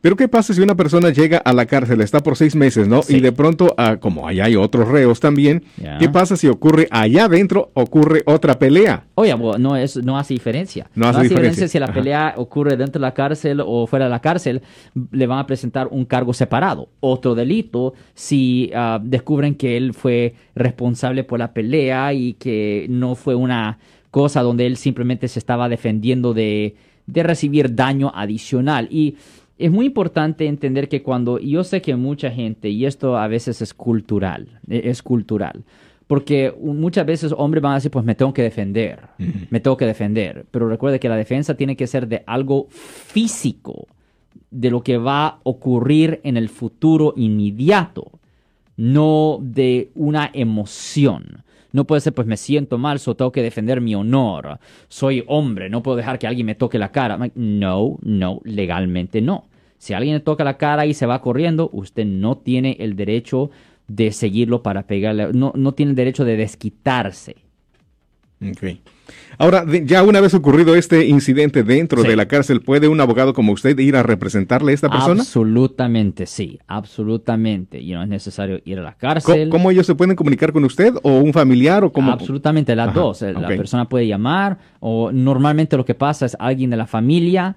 Pero ¿qué pasa si una persona llega a la cárcel, está por seis meses, ¿no? Y de pronto, ah, como allá hay otros reos también, ¿qué pasa si ocurre allá adentro, ocurre otra pelea? Oye, no, es, no hace diferencia. No hace, diferencia. si la pelea ocurre dentro de la cárcel o fuera de la cárcel, le van a presentar un cargo separado. Otro delito si ah, descubren que él fue responsable por la pelea y que no fue una cosa donde él simplemente se estaba defendiendo de, de recibir daño adicional. Y es muy importante entender que cuando yo sé que mucha gente, y esto a veces es cultural, e, es cultural, porque muchas veces hombres van a decir, pues me tengo que defender, me tengo que defender, pero recuerde que la defensa tiene que ser de algo físico, de lo que va a ocurrir en el futuro inmediato, no de una emoción. No puede ser, pues me siento mal, so tengo que defender mi honor. Soy hombre, no puedo dejar que alguien me toque la cara. No, no, legalmente no. Si alguien le toca la cara y se va corriendo, usted no tiene el derecho de seguirlo para pegarle. No, no tiene el derecho de desquitarse. Okay. Ahora, ya una vez ocurrido este incidente dentro de la cárcel, ¿puede un abogado como usted ir a representarle a esta persona? Absolutamente, sí, absolutamente. Y no es necesario ir a la cárcel. ¿Cómo, ellos se pueden comunicar con usted o un familiar o cómo? Absolutamente, las dos. La persona puede llamar o normalmente lo que pasa es alguien de la familia.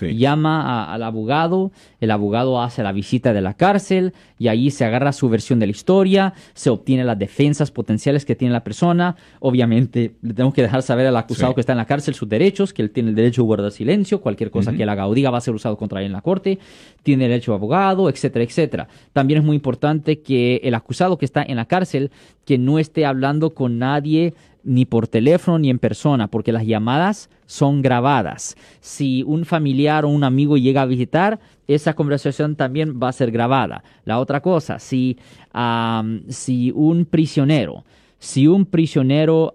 Llama al abogado, el abogado hace la visita de la cárcel y ahí se agarra su versión de la historia, se obtiene las defensas potenciales que tiene la persona. Obviamente, le tenemos que dejar saber al acusado que está en la cárcel sus derechos, que él tiene el derecho a guardar silencio, cualquier cosa que él haga o diga va a ser usado contra él en la corte, tiene derecho a abogado, etcétera, etcétera. También es muy importante que el acusado que está en la cárcel, que no esté hablando con nadie ni por teléfono ni en persona, porque las llamadas son grabadas. Si un familiar o un amigo llega a visitar, esa conversación también va a ser grabada. La otra cosa, si, si un prisionero, si un prisionero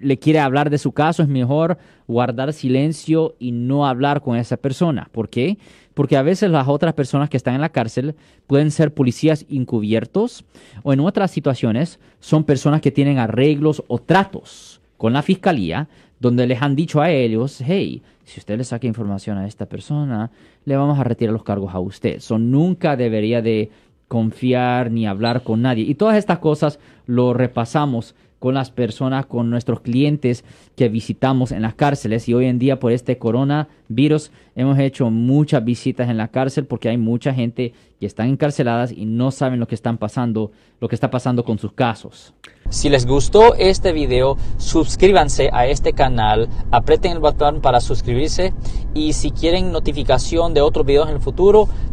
le quiere hablar de su caso, es mejor guardar silencio y no hablar con esa persona. ¿Por qué? Porque a veces las otras personas que están en la cárcel pueden ser policías encubiertos o en otras situaciones son personas que tienen arreglos o tratos con la fiscalía donde les han dicho a ellos, hey, si usted le saca información a esta persona, le vamos a retirar los cargos a usted. Eso nunca debería de confiar ni hablar con nadie. Y todas estas cosas lo repasamos con las personas, con nuestros clientes que visitamos en las cárceles. Y hoy en día por este coronavirus hemos hecho muchas visitas en la cárcel porque hay mucha gente que están encarceladas y no saben lo que están pasando, lo que está pasando con sus casos. Si les gustó este video, suscríbanse a este canal, aprieten el botón para suscribirse y si quieren notificación de otros videos en el futuro,